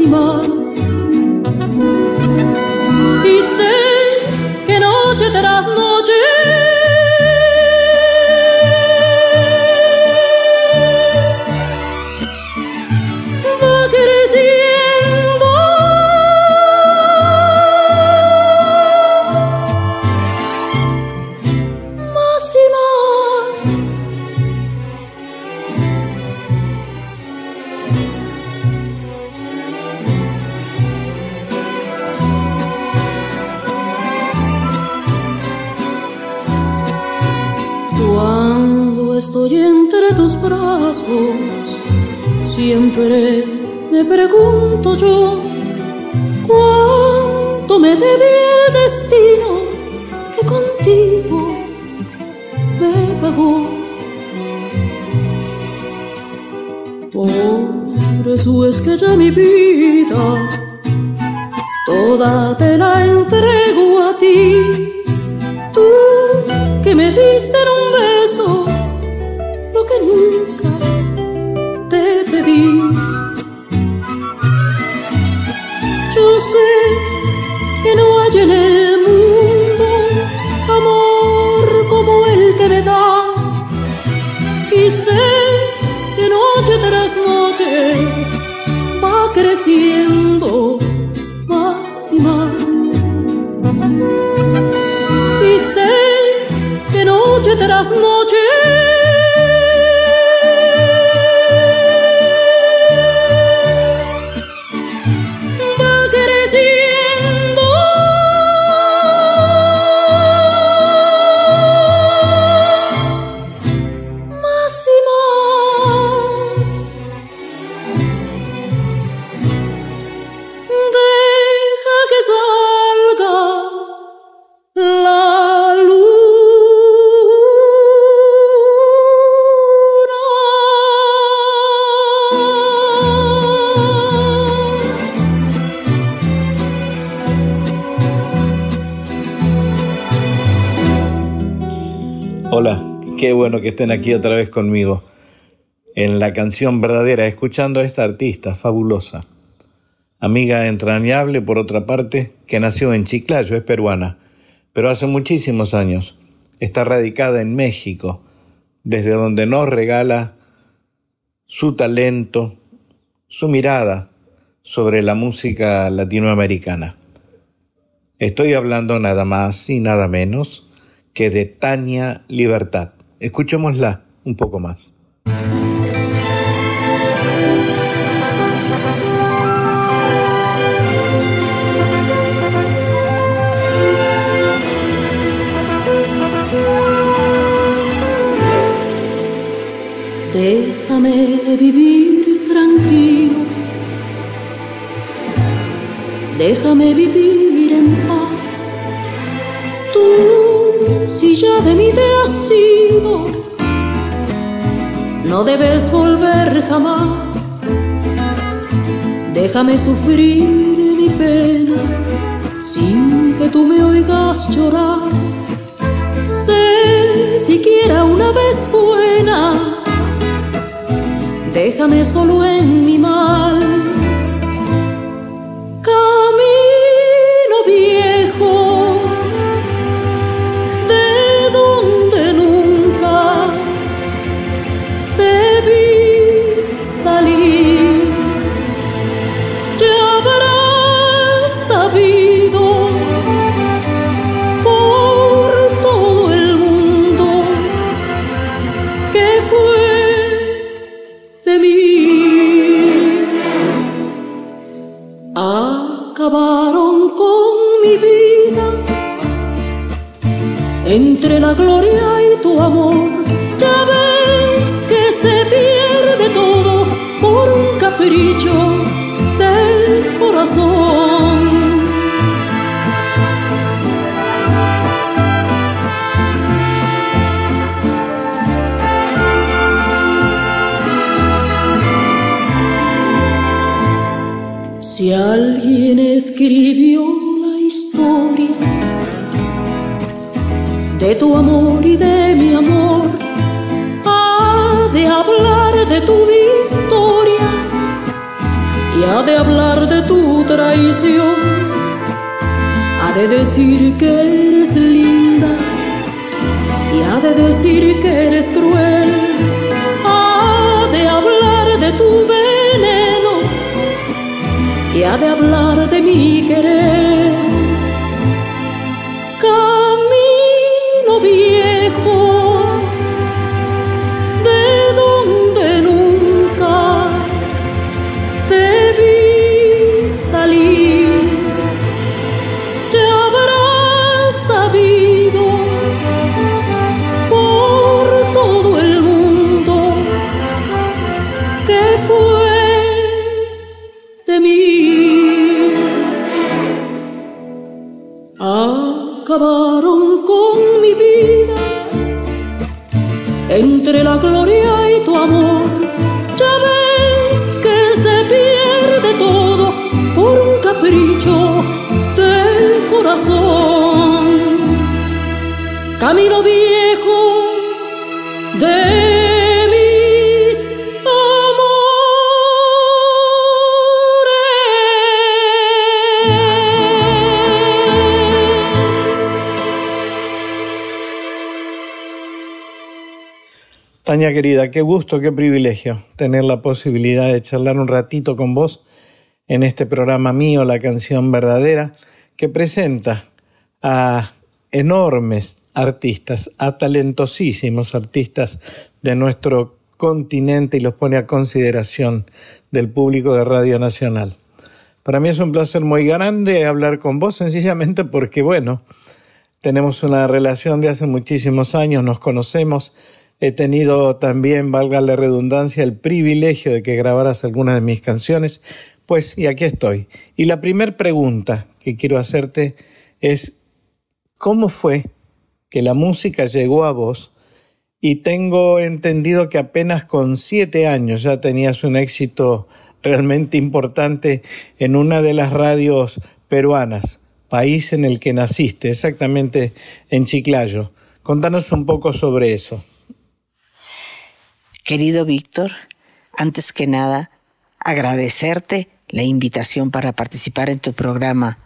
y más. Bueno que estén aquí otra vez conmigo en la canción verdadera, escuchando a esta artista fabulosa, amiga entrañable por otra parte, que nació en Chiclayo, es peruana, pero hace muchísimos años está radicada en México, desde donde nos regala su talento, su mirada sobre la música latinoamericana. Estoy hablando nada más y nada menos que de Tania Libertad. Escuchémosla un poco más. Déjame vivir tranquilo, déjame vivir en paz. Tú, ya de mí te has ido, no debes volver jamás. Déjame sufrir mi pena sin que tú me oigas llorar. Sé siquiera una vez buena déjame solo en mi mal. Querida, qué gusto, qué privilegio tener la posibilidad de charlar un ratito con vos en este programa mío, La canción verdadera, que presenta a enormes artistas, a talentosísimos artistas de nuestro continente y los pone a consideración del público de Radio Nacional. Para mí es un placer muy grande hablar con vos, sencillamente porque, bueno, tenemos una relación de hace muchísimos años, nos conocemos, He tenido también, valga la redundancia, el privilegio de que grabaras algunas de mis canciones. Pues, y aquí estoy. Y la primera pregunta que quiero hacerte es, ¿cómo fue que la música llegó a vos? Y tengo entendido que apenas con siete años ya tenías un éxito realmente importante en una de las radios peruanas, país en el que naciste, exactamente en Chiclayo. Contanos un poco sobre eso. Querido Víctor, antes que nada, agradecerte la invitación para participar en tu programa.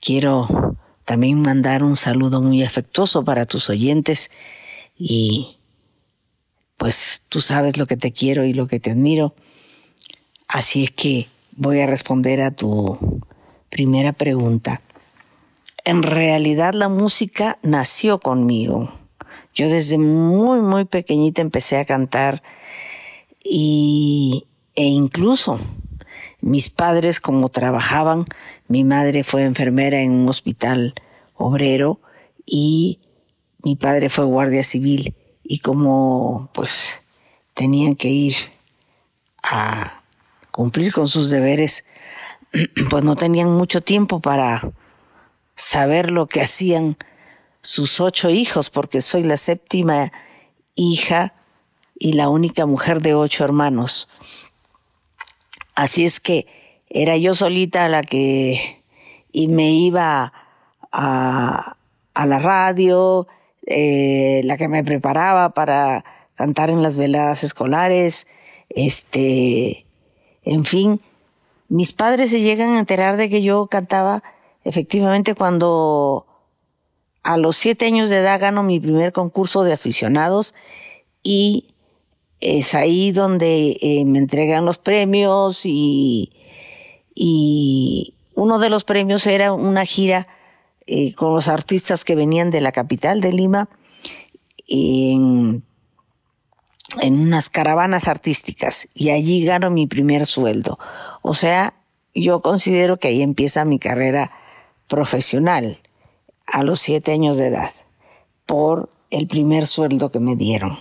Quiero también mandar un saludo muy afectuoso para tus oyentes y pues tú sabes lo que te quiero y lo que te admiro. Así es que voy a responder a tu primera pregunta. En realidad la música nació conmigo. Yo desde muy, muy pequeñita empecé a cantar y, e incluso mis padres como trabajaban, mi madre fue enfermera en un hospital obrero y mi padre fue guardia civil. Y como pues tenían que ir a cumplir con sus deberes, pues no tenían mucho tiempo para saber lo que hacían sus ocho hijos, porque soy la séptima hija y la única mujer de ocho hermanos. Así es que era yo solita la que y me iba a, la radio, eh, la que me preparaba para cantar en las veladas escolares, este, en fin, mis padres se llegan a enterar de que yo cantaba efectivamente cuando a los siete años de edad gano mi primer concurso de aficionados y es ahí donde eh, me entregan los premios y, y, uno de los premios era una gira eh, con los artistas que venían de la capital de Lima en, en unas caravanas artísticas y allí gano mi primer sueldo. O sea, yo considero que ahí empieza mi carrera profesional a los siete años de edad por el primer sueldo que me dieron.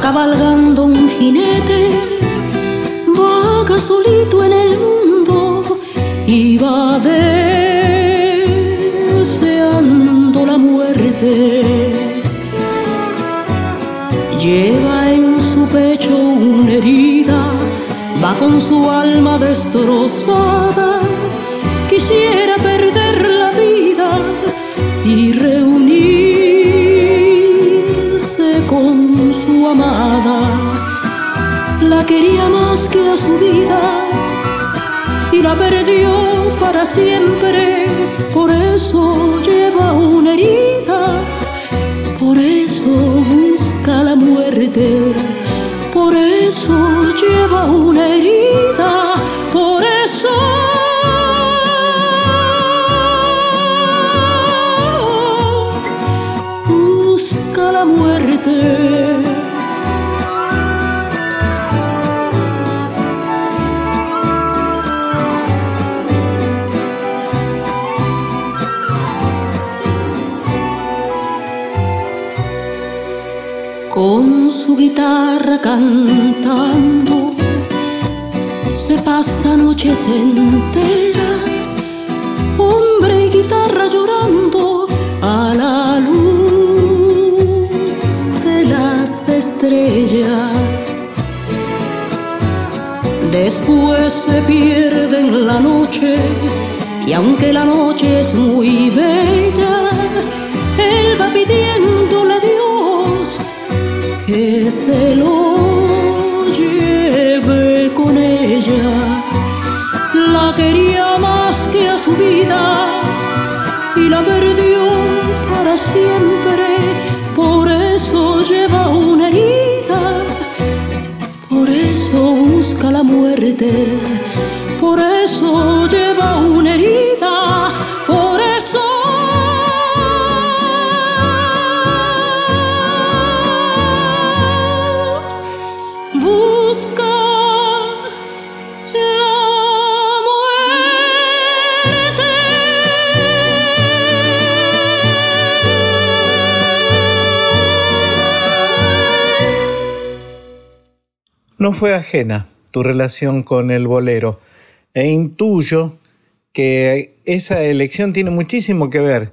Cabalgando un jinete, vaga solito en el mundo y va deseando la muerte. Lleva en su pecho una herida, va con su alma destrozada, quisiera perder la vida y reunir quería más que a su vida y la perdió para siempre. Por eso lleva una herida, por eso busca la muerte. Por eso lleva una herida, su guitarra cantando, se pasa noches enteras, hombre y guitarra llorando a la luz de las estrellas. Después se pierde en la noche y aunque la noche es muy bella, él va Dios se lo lleve con ella. La quería más que a su vida y la perdió para siempre. Por eso lleva una herida, por eso busca la muerte, fue ajena tu relación con el bolero e intuyo que esa elección tiene muchísimo que ver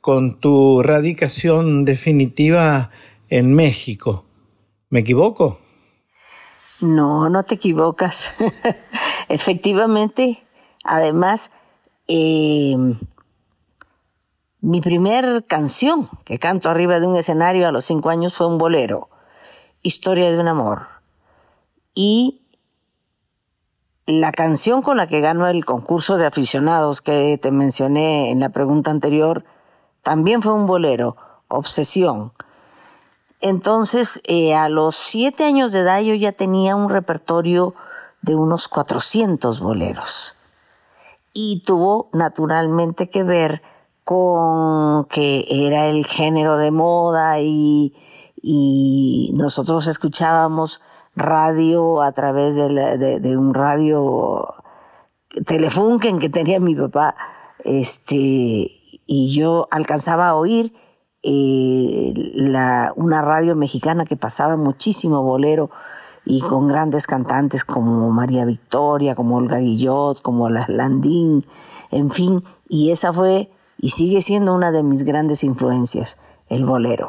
con tu radicación definitiva en México. ¿Me equivoco? No, no te equivocas. Efectivamente, además, eh, mi primer canción que canto arriba de un escenario a los cinco años fue un bolero, Historia de un amor. Y la canción con la que ganó el concurso de aficionados que te mencioné en la pregunta anterior también fue un bolero, Obsesión. Entonces, eh, a los siete años de edad yo ya tenía un repertorio de unos 400 boleros. Y tuvo naturalmente que ver con que era el género de moda y, y nosotros escuchábamos radio a través de, de, un radio Telefunken que tenía mi papá, este, y yo alcanzaba a oír eh, la, una radio mexicana que pasaba muchísimo bolero y con grandes cantantes como María Victoria, como Olga Guillot, como Las Landín, en fin, y esa fue y sigue siendo una de mis grandes influencias, el bolero.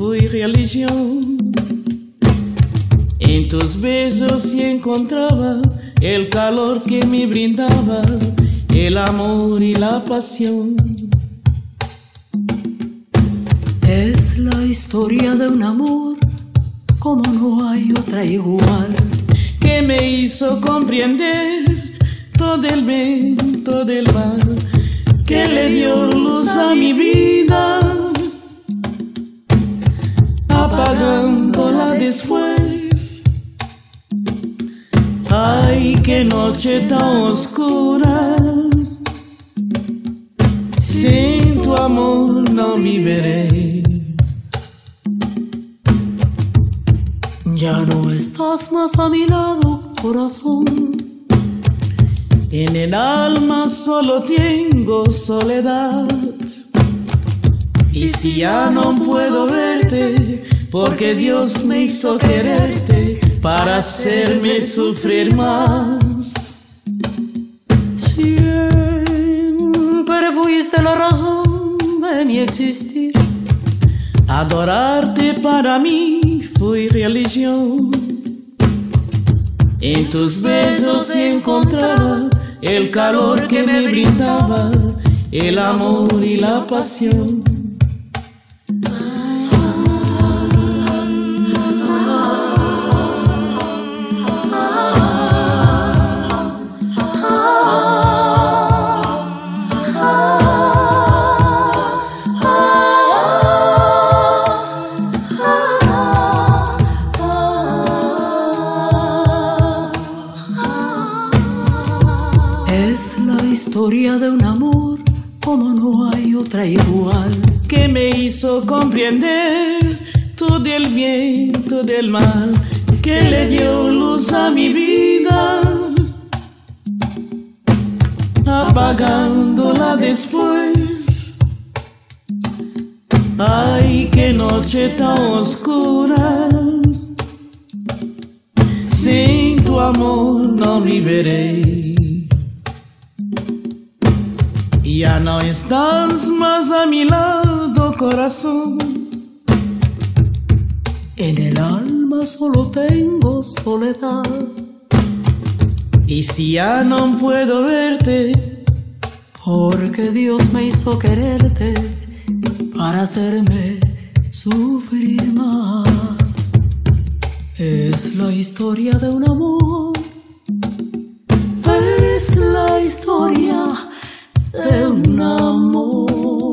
fue religión. En tus besos sí encontraba el calor que me brindaba, el amor y la pasión. Es la historia de un amor como no hay otra igual. Que me hizo comprender todo el bien, todo el mal. Que le dio luz a mi vida, apagándola después. Ay, qué noche tan oscura. Sin tu amor no viviré. Ya no estás más a mi lado, corazón. En el alma solo tengo soledad. Y si ya no puedo verte, porque Dios me hizo quererte para hacerme sufrir más. Siempre fuiste la razón de mi existir. Adorarte para mí fue religión. En tus besos encontraba el calor que me brindaba, el amor y la pasión. Comprender todo el bien, todo el mal. Que le dio luz a mi vida, apagándola después. Ay, qué noche tan oscura. Sin tu amor no viviré. Ya no estás más a mi lado, corazón. En el alma solo tengo soledad. Y si ya no puedo verte, porque Dios me hizo quererte para hacerme sufrir más. Es la historia de un amor. Es la historia de un amor.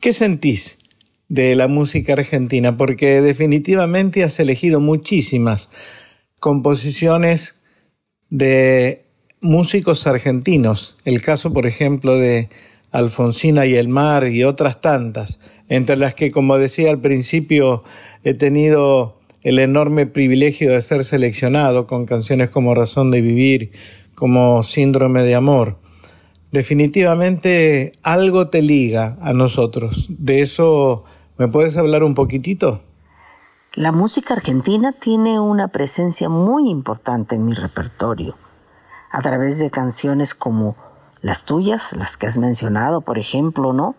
¿Qué sentís de la música argentina? Porque definitivamente has elegido muchísimas composiciones de músicos argentinos. El caso, por ejemplo, de Alfonsina y el mar y otras tantas, entre las que, como decía al principio, he tenido el enorme privilegio de ser seleccionado con canciones como Razón de Vivir, como Síndrome de Amor. Definitivamente algo te liga a nosotros. ¿De eso me puedes hablar un poquitito? La música argentina tiene una presencia muy importante en mi repertorio, a través de canciones como las tuyas, las que has mencionado, por ejemplo, ¿no?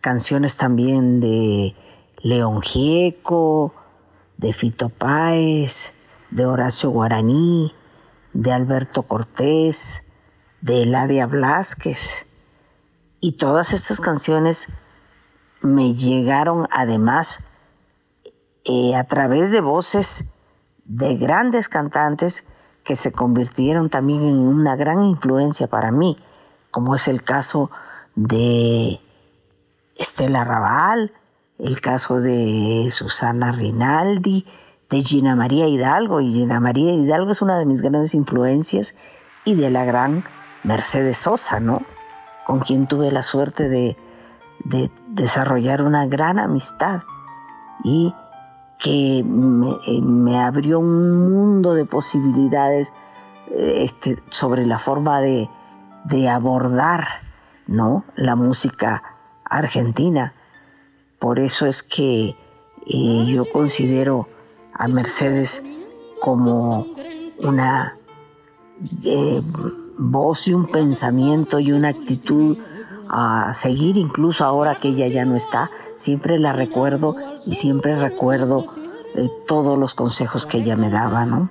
Canciones también de León Gieco, de Fito Páez, de Horacio Guaraní, de Alberto Cortés, de Eladia Blasquez. Y todas estas canciones me llegaron además eh, a través de voces de grandes cantantes que se convirtieron también en una gran influencia para mí como es el caso de Estela Raval, el caso de Susana Rinaldi, de Gina María Hidalgo, y Gina María Hidalgo es una de mis grandes influencias, y de la gran Mercedes Sosa, ¿no? Con quien tuve la suerte de, de desarrollar una gran amistad y que me, me, abrió un mundo de posibilidades este, sobre la forma de, abordar ¿no? la música argentina. Por eso es que eh, yo considero a Mercedes como una eh, voz y un pensamiento y una actitud a seguir incluso ahora que ella ya no está. Siempre la recuerdo y siempre recuerdo eh, todos los consejos que ella me daba, ¿no?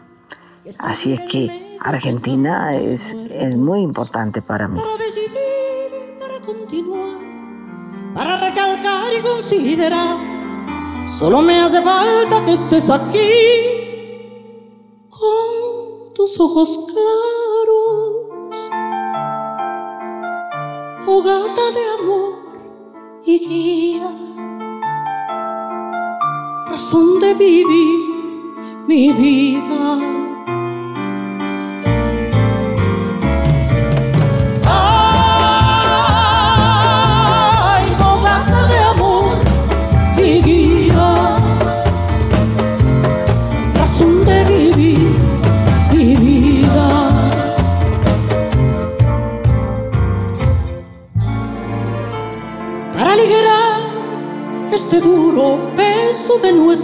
Así es que Argentina es, es muy importante para mí. Para decidir, para continuar, para recalcar y considerar, solo me hace falta que estés aquí con tus ojos claros, fogata de amor y guía, razón de vivir mi vida.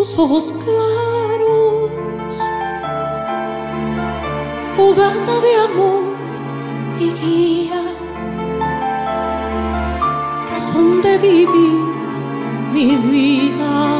ojos claros, fogata de amor y guía, razón de vivir mi vida.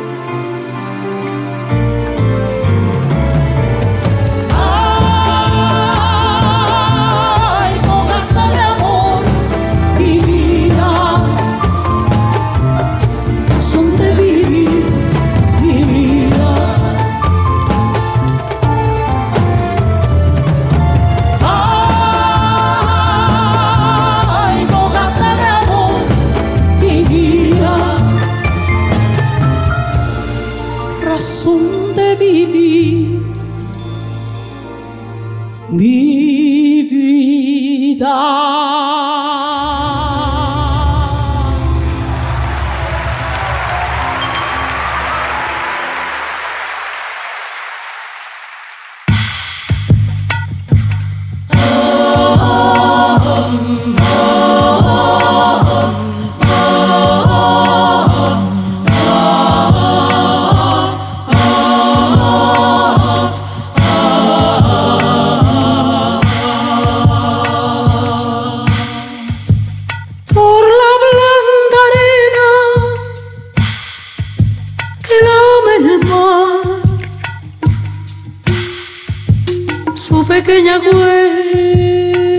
pequeña huella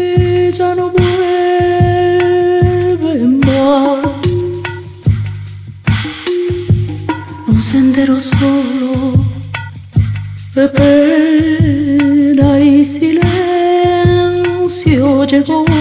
no vuelve más. Un sendero solo de pena y silencio llegó.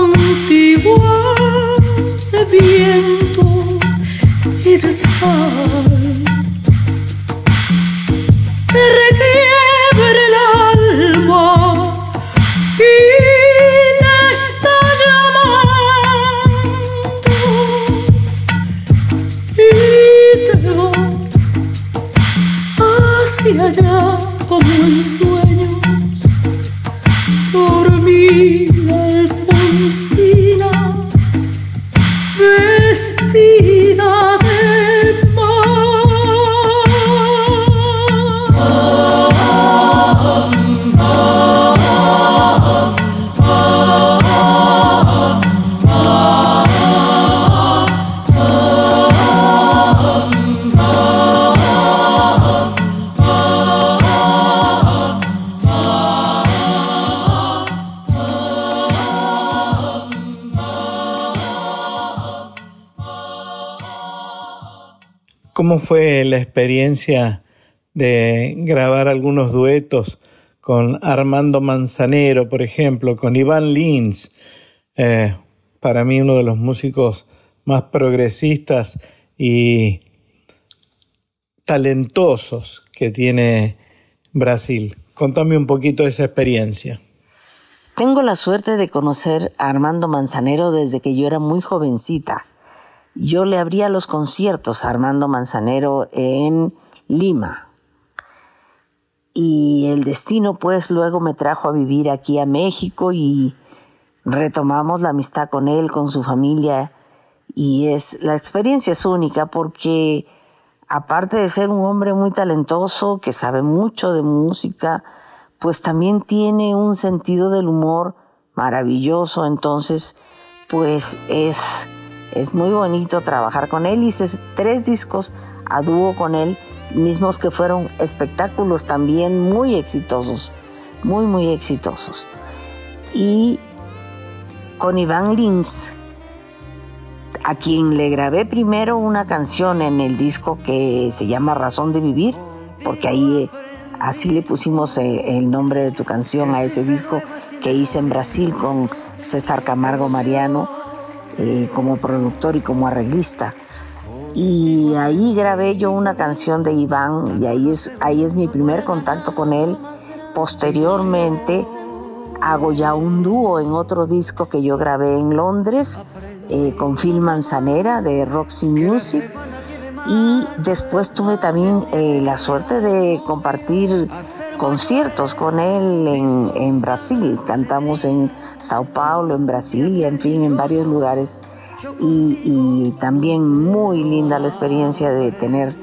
Voz antigua de viento y de sal. La experiencia de grabar algunos duetos con Armando Manzanero, por ejemplo, con Iván Lins? Eh, para mí uno de los músicos más progresistas y talentosos que tiene Brasil. Contame un poquito de esa experiencia. Tengo la suerte de conocer a Armando Manzanero desde que yo era muy jovencita. Yo le abría los conciertos a Armando Manzanero en Lima. Y el destino pues luego me trajo a vivir aquí a México y retomamos la amistad con él, con su familia. Y es, la experiencia es única porque aparte de ser un hombre muy talentoso, que sabe mucho de música, pues también tiene un sentido del humor maravilloso. Entonces, pues es es muy bonito trabajar con él. Hice tres discos a dúo con él, mismos que fueron espectáculos también muy exitosos, muy, muy exitosos. Y con Iván Lins, a quien le grabé primero una canción en el disco que se llama Razón de Vivir, porque ahí eh, así le pusimos eh, el nombre de tu canción a ese disco que hice en Brasil con César Camargo Mariano eh, como productor y como arreglista. Y ahí grabé yo una canción de Iván y ahí es, ahí es mi primer contacto con él. Posteriormente hago ya un dúo en otro disco que yo grabé en Londres eh, con Phil Manzanera de Roxy Music. Y después tuve también eh, la suerte de compartir conciertos con él en, en, Brasil. Cantamos en Sao Paulo, en Brasil y en fin, en varios lugares. Y, y también muy linda la experiencia de tener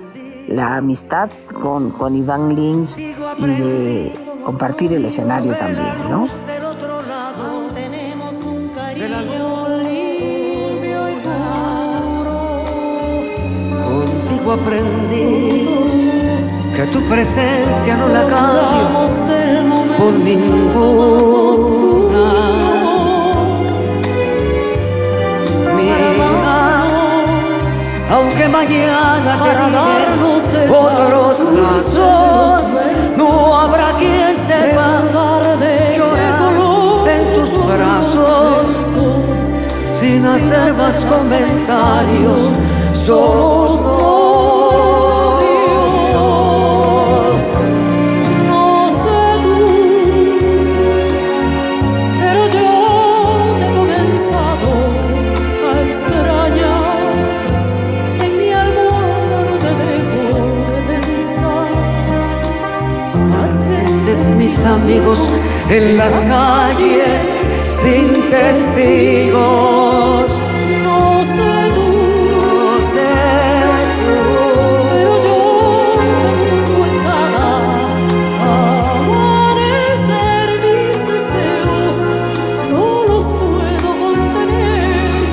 la amistad con, con Iván Lins y de compartir el escenario también, ¿no? Contigo aprendí que tu presencia no la cambio por ninguna. Mira, aunque mañana te otros brazos, no habrá quien sepa llorar en tus brazos sin hacer más comentarios. Somos amigos en las calles sin testigos. No sé tú, no sé tú, pero yo busco en cada amanecer mis deseos, no los puedo contener.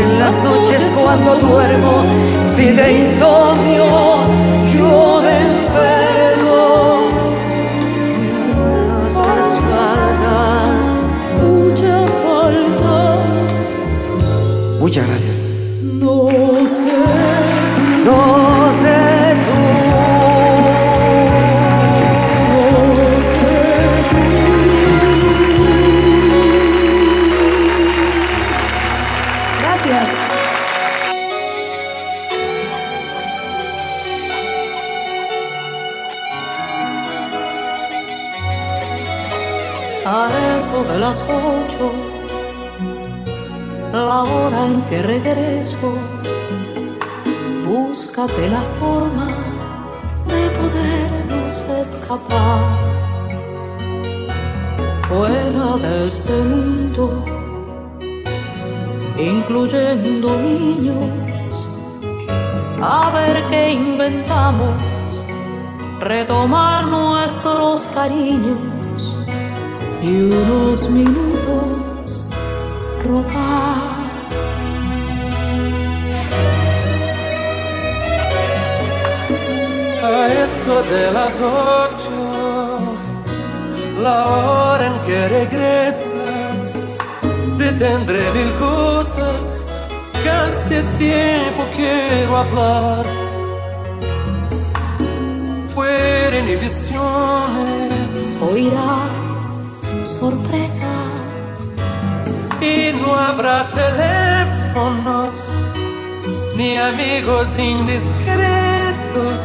En las noches cuando duermo, si de insomnio que regreso, búscate la forma de podernos escapar fuera de este mundo, incluyendo niños, a ver qué inventamos, retomar nuestros cariños y unos minutos robar. A eso de las ocho, la hora en que regresas, te tendré mil cosas que hace tiempo quiero hablar. Fuera inhibiciones, Oirás sorpresas. Y no habrá teléfonos ni amigos indiscretos,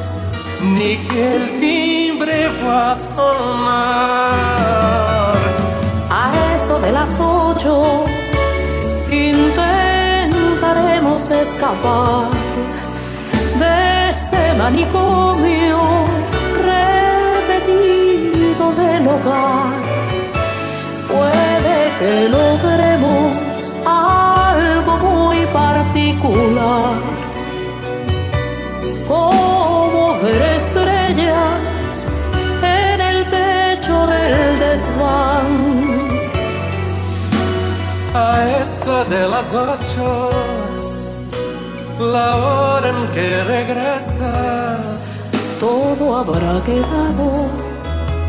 ni que el timbre va a sonar. a eso de las ocho. Intentaremos escapar de este manicomio repetido del hogar. Puede que logremos algo muy particular, ver estrellas en el techo del desván. A eso de las ocho, la hora en que regresas, todo habrá quedado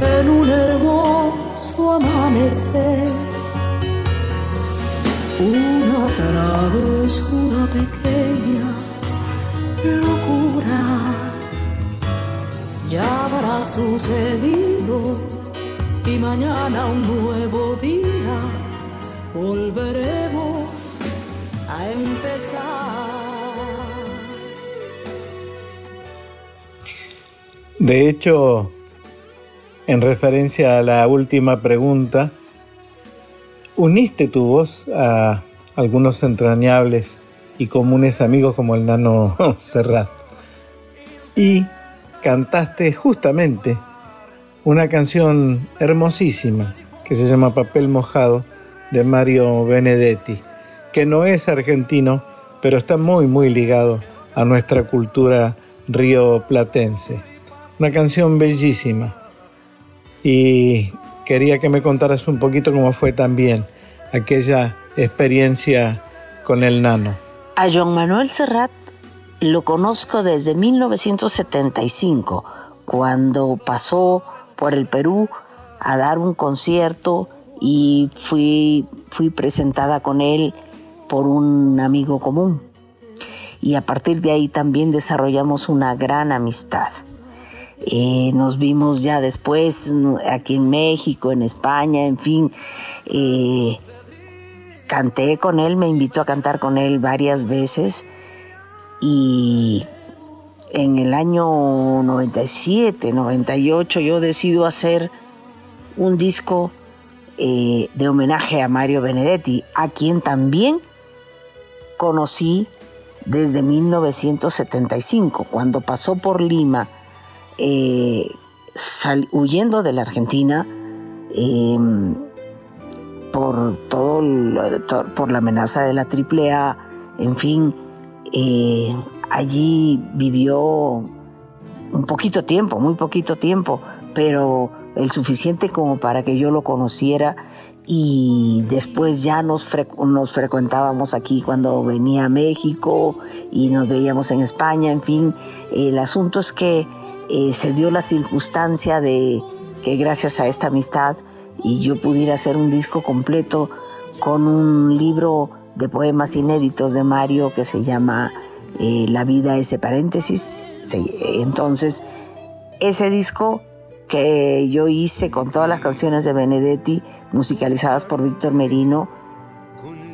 en un hermoso amanecer. Una travesura pequeña, locura, ya habrá sucedido y mañana un nuevo día volveremos a empezar. De hecho, en referencia a la última pregunta, uniste tu voz a algunos entrañables y comunes amigos como el nano Serrat y cantaste justamente una canción hermosísima que se llama Papel Mojado de Mario Benedetti, que no es argentino, pero está muy muy ligado a nuestra cultura rioplatense. Una canción bellísima. Y quería que me contaras un poquito cómo fue también aquella experiencia con el nano. A Joan Manuel Serrat lo conozco desde 1975, cuando pasó por el Perú a dar un concierto y fui, fui presentada con él por un amigo común. Y a partir de ahí también desarrollamos una gran amistad. Eh, nos vimos ya después aquí en México, en España, en fin. Eh, canté con él, me invitó a cantar con él varias veces y en el año 97, 98 yo decido hacer un disco eh, de homenaje a Mario Benedetti, a quien también conocí desde 1975, cuando pasó por Lima, eh, huyendo de la Argentina eh, por todo, por la amenaza de la AAA, en fin, eh, allí vivió un poquito tiempo, muy poquito tiempo, pero el suficiente como para que yo lo conociera y después ya nos, fre nos frecuentábamos aquí cuando venía a México y nos veíamos en España, en fin, el asunto es que eh, se dio la circunstancia de que gracias a esta amistad y yo pudiera hacer un disco completo con un libro de poemas inéditos de Mario que se llama eh, La vida ese paréntesis. Entonces, ese disco que yo hice con todas las canciones de Benedetti, musicalizadas por Víctor Merino,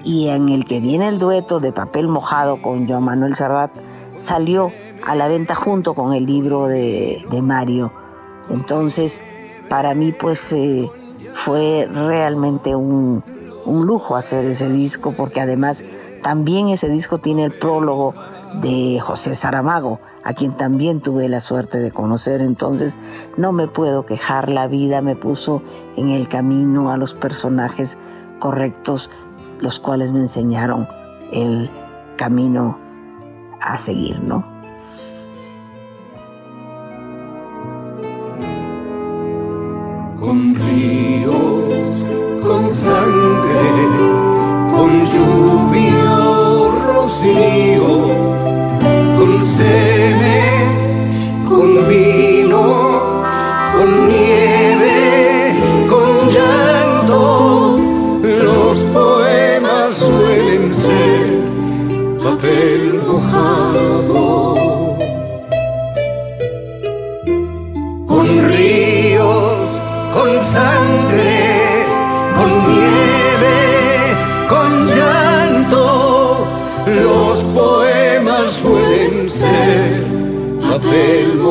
y en el que viene el dueto de Papel Mojado con Joan Manuel Serrat, salió a la venta junto con el libro de, de Mario. Entonces, para mí, pues, eh, fue realmente un, un lujo hacer ese disco porque además también ese disco tiene el prólogo de José Saramago, a quien también tuve la suerte de conocer. Entonces no me puedo quejar, la vida me puso en el camino a los personajes correctos, los cuales me enseñaron el camino a seguir, ¿no? Con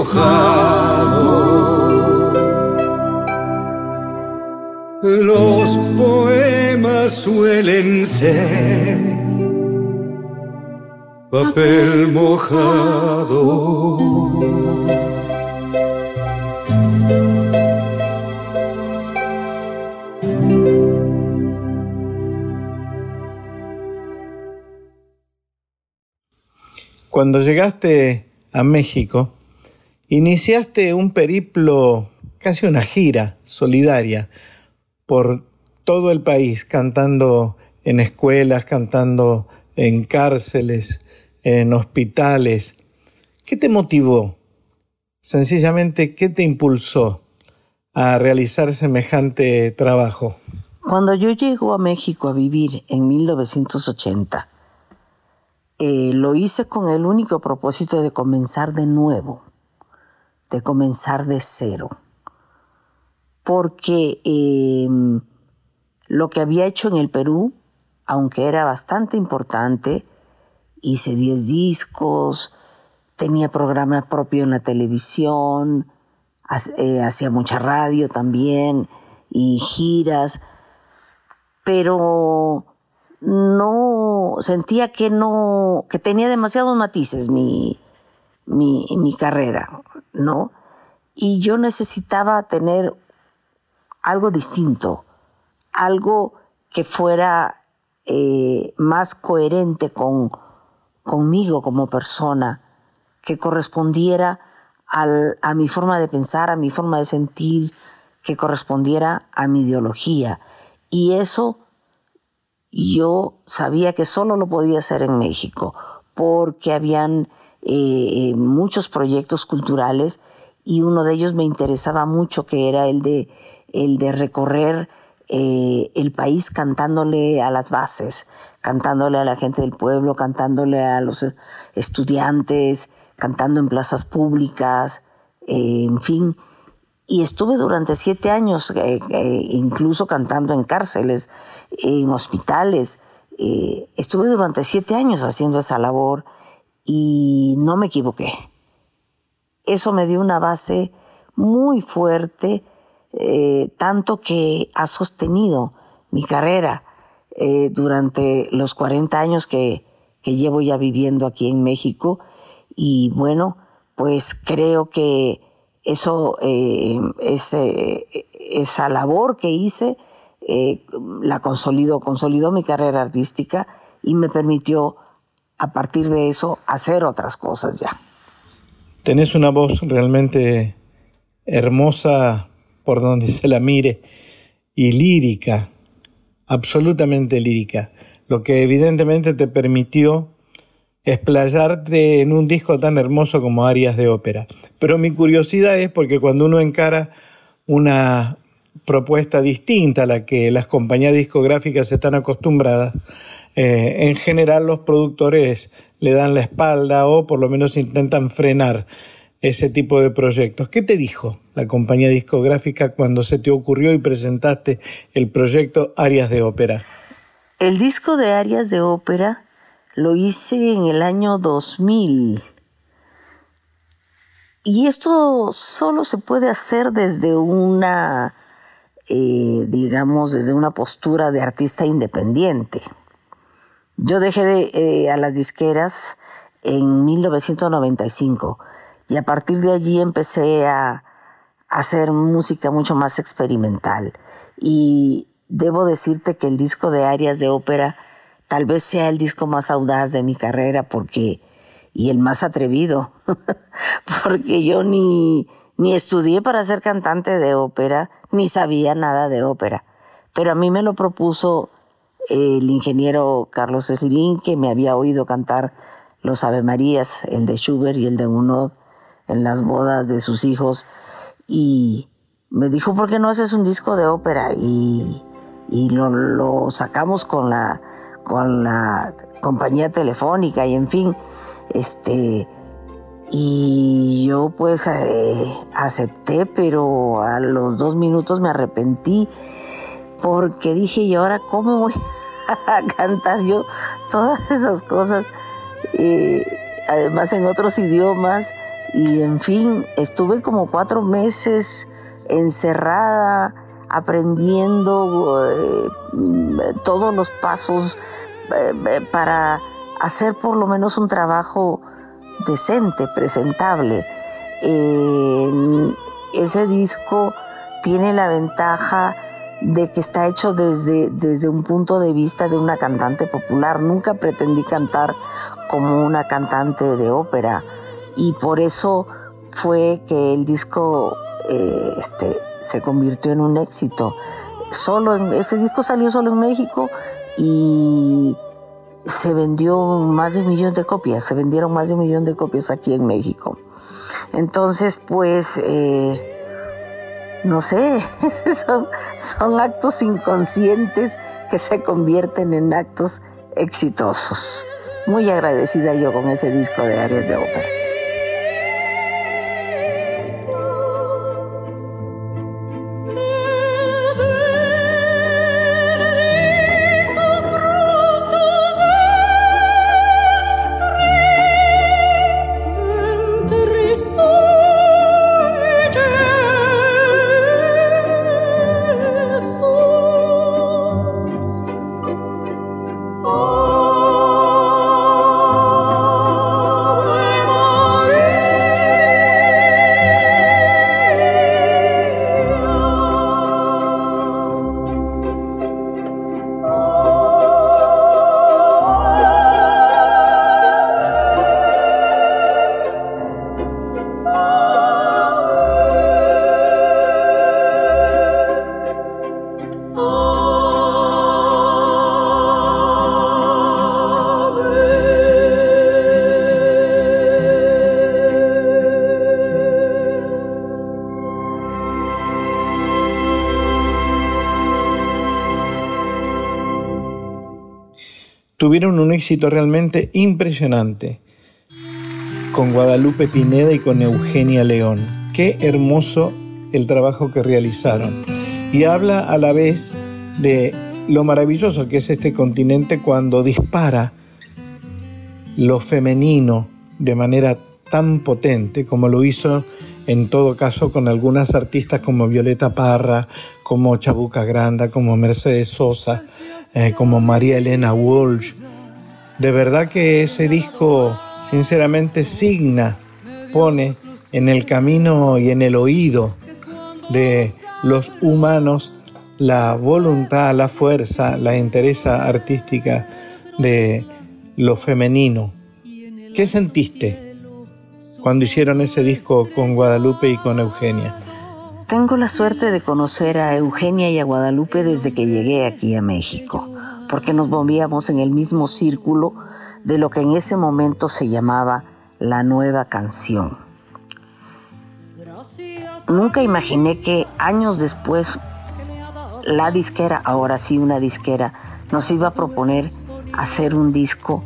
mojado. Los poemas suelen ser papel mojado. Cuando llegaste a México, iniciaste un periplo, casi una gira solidaria por todo el país, cantando en escuelas, cantando en cárceles, en hospitales. ¿Qué te motivó? Sencillamente, ¿qué te impulsó a realizar semejante trabajo? Cuando yo llego a México a vivir en 1980, eh, lo hice con el único propósito de comenzar de nuevo, de comenzar de cero. Porque eh, lo que había hecho en el Perú, aunque era bastante importante, hice 10 discos, tenía programa propio en la televisión, eh, hacía mucha radio también y giras, pero no sentía que no que tenía demasiados matices mi, mi, mi carrera, ¿no? Y yo necesitaba tener algo distinto, algo que fuera eh, más coherente con, conmigo como persona, que correspondiera a mi forma de pensar, a mi forma de sentir, que correspondiera a mi ideología. Y eso yo sabía que solo lo podía hacer en México, porque habían eh, muchos proyectos culturales y uno de ellos me interesaba mucho, que era el de, el de recorrer eh, el país cantándole a las bases, cantándole a la gente del pueblo, cantándole a los estudiantes, cantando en plazas públicas, eh, en fin. Y estuve durante siete años, eh, eh, incluso cantando en cárceles, en hospitales. Eh, estuve durante siete años haciendo esa labor y no me equivoqué. Eso me dio una base muy fuerte, eh, tanto que ha sostenido mi carrera eh, durante los 40 años que, que llevo ya viviendo aquí en México. Y bueno, pues creo que eso, eh, ese, esa labor que hice, la consolidó, consolidó mi carrera artística y me permitió a partir de eso hacer otras cosas ya. Tenés una voz realmente hermosa por donde se la mire y lírica, absolutamente lírica, lo que evidentemente te permitió explayarte en un disco tan hermoso como Arias de Ópera. Pero mi curiosidad es porque cuando uno encara una propuesta distinta a la que las compañías discográficas están acostumbradas, eh, en general los productores le dan la espalda o por lo menos intentan frenar ese tipo de proyectos. ¿Qué te dijo la compañía discográfica cuando se te ocurrió y presentaste el proyecto Arias de Ópera? El disco de Arias de Ópera lo hice en el año 2000. Y esto solo se puede hacer desde una eh, digamos, desde una postura de artista independiente. Yo dejé de, eh, a las disqueras en 1995 y a partir de allí empecé a, hacer música mucho más experimental. Y debo decirte que el disco de Arias de Ópera tal vez sea el disco más audaz de mi carrera porque y el más atrevido, porque yo ni, ni estudié para ser cantante de ópera, ni sabía nada de ópera. Pero a mí me lo propuso el ingeniero Carlos Slim, que me había oído cantar los Ave Marías, el de Schubert y el de Unod, en las bodas de sus hijos, y me dijo, ¿por qué no haces un disco de ópera? Y, lo, sacamos con la, con la compañía telefónica y en fin, este, y yo pues eh, acepté, pero a los dos minutos me arrepentí porque dije, ¿y ahora cómo voy a cantar yo todas esas cosas? Eh, además en otros idiomas y en fin, estuve como cuatro meses encerrada aprendiendo eh, todos los pasos para hacer por lo menos un trabajo decente, presentable. ese disco tiene la ventaja de que está hecho desde, desde un punto de vista de una cantante popular. Nunca pretendí cantar como una cantante de ópera y por eso fue que el disco eh, este, se convirtió en un éxito. Solo en, ese disco salió solo en México y se vendió más de un millón de copias, se vendieron más de un millón de copias aquí en México. Entonces, pues, eh, no sé, son, actos inconscientes que se convierten en actos exitosos. Muy agradecida yo con ese disco de Áreas de Ópera. Tuvieron un éxito realmente impresionante con Guadalupe Pineda y con Eugenia León. Qué hermoso el trabajo que realizaron. Y habla a la vez de lo maravilloso que es este continente cuando dispara lo femenino de manera tan potente como lo hizo en todo caso con algunas artistas como Violeta Parra, como Chabuca Granda, como Mercedes Sosa, eh, como María Elena Walsh. De verdad que ese disco sinceramente signa, pone en el camino y en el oído de los humanos la voluntad, la fuerza, la entereza artística de lo femenino. ¿Qué sentiste cuando hicieron ese disco con Guadalupe y con Eugenia? Tengo la suerte de conocer a Eugenia y a Guadalupe desde que llegué aquí a México, porque nos movíamos en el mismo círculo de lo que en ese momento se llamaba la nueva canción. Nunca imaginé que años después la disquera, ahora sí una disquera, nos iba a proponer hacer un disco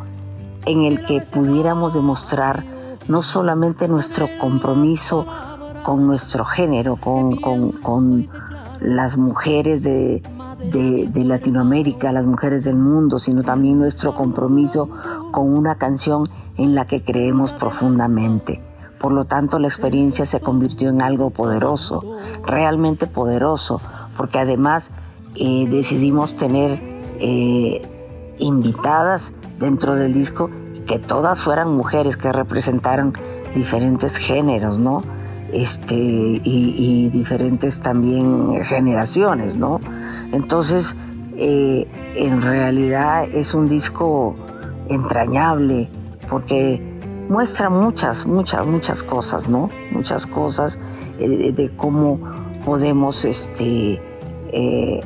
en el que pudiéramos demostrar no solamente nuestro compromiso con nuestro género, con, con, las mujeres de, de, Latinoamérica, las mujeres del mundo, sino también nuestro compromiso con una canción en la que creemos profundamente. Por lo tanto, la experiencia se convirtió en algo poderoso, realmente poderoso, porque además eh, decidimos tener eh, invitadas dentro del disco que todas fueran mujeres que representaran diferentes géneros, ¿no? Este, y, diferentes también generaciones, ¿no? Entonces, eh, en realidad es un disco entrañable porque muestra muchas, muchas, muchas cosas, ¿no? Muchas cosas de cómo podemos este, eh,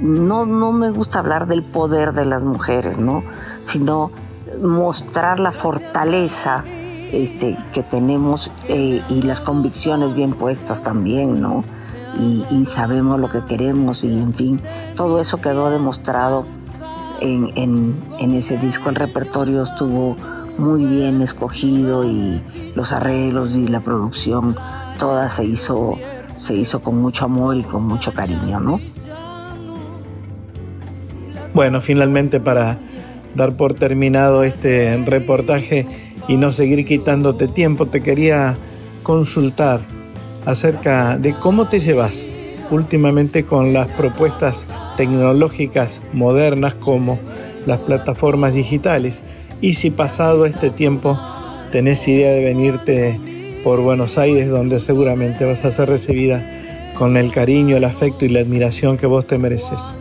no, no me gusta hablar del poder de las mujeres, ¿no? Sino mostrar la fortaleza este, que tenemos eh, y las convicciones bien puestas también, ¿no? Y, sabemos lo que queremos y en fin, todo eso quedó demostrado en, en, ese disco. El repertorio estuvo muy bien escogido y los arreglos y la producción, toda se hizo se hizo con mucho amor y con mucho cariño, ¿no? Bueno, finalmente para dar por terminado este reportaje y no seguir quitándote tiempo, te quería consultar acerca de cómo te llevas últimamente con las propuestas tecnológicas modernas como las plataformas digitales y si pasado este tiempo tenés idea de venirte por Buenos Aires, donde seguramente vas a ser recibida con el cariño, el afecto y la admiración que vos te mereces.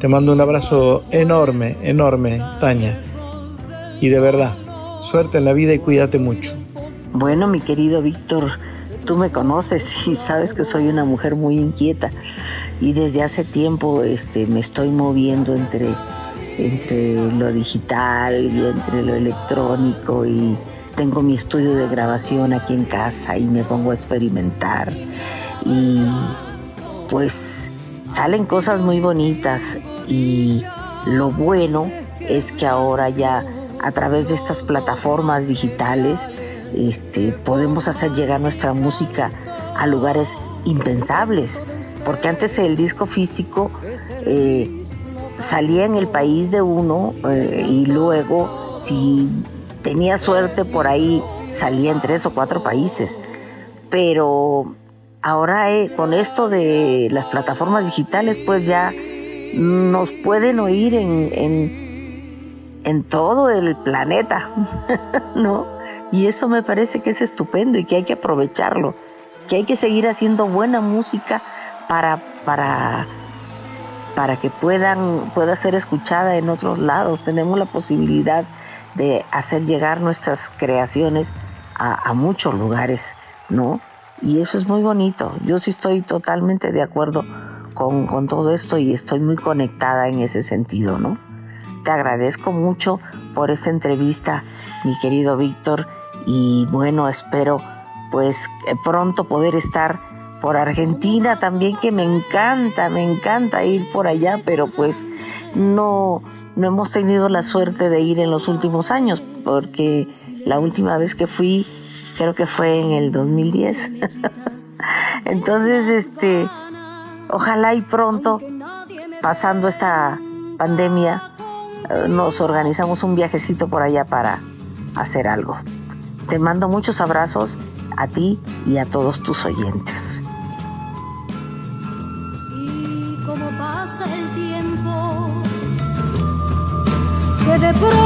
Te mando un abrazo enorme, enorme, Tania. Y de verdad, suerte en la vida y cuídate mucho. Bueno, mi querido Víctor, tú me conoces y sabes que soy una mujer muy inquieta y desde hace tiempo este, me estoy moviendo entre, entre lo digital y entre lo electrónico y tengo mi estudio de grabación aquí en casa y me pongo a experimentar. Y pues salen cosas muy bonitas y lo bueno es que ahora ya a través de estas plataformas digitales este, podemos hacer llegar nuestra música a lugares impensables. Porque antes el disco físico eh, salía en el país de uno eh, y luego si tenía suerte por ahí, salía en tres o cuatro países. Pero ahora eh, con esto de las plataformas digitales, pues ya nos pueden oír en, en, en todo el planeta, ¿no? Y eso me parece que es estupendo y que hay que aprovecharlo, que hay que seguir haciendo buena música para, para, para que puedan, pueda ser escuchada en otros lados. Tenemos la posibilidad de hacer llegar nuestras creaciones a, muchos lugares, ¿no? Y eso es muy bonito. Yo sí estoy totalmente de acuerdo con, con, todo esto y estoy muy conectada en ese sentido, ¿no? Te agradezco mucho por esta entrevista, mi querido Víctor, y bueno, espero pues pronto poder estar por Argentina también, que me encanta, me encanta ir por allá, pero pues no, no hemos tenido la suerte de ir en los últimos años, porque la última vez que fui creo que fue en el 2010. Entonces, este, ojalá y pronto, pasando esta pandemia, eh, nos organizamos un viajecito por allá para hacer algo. Te mando muchos abrazos a ti y a todos tus oyentes. que de pronto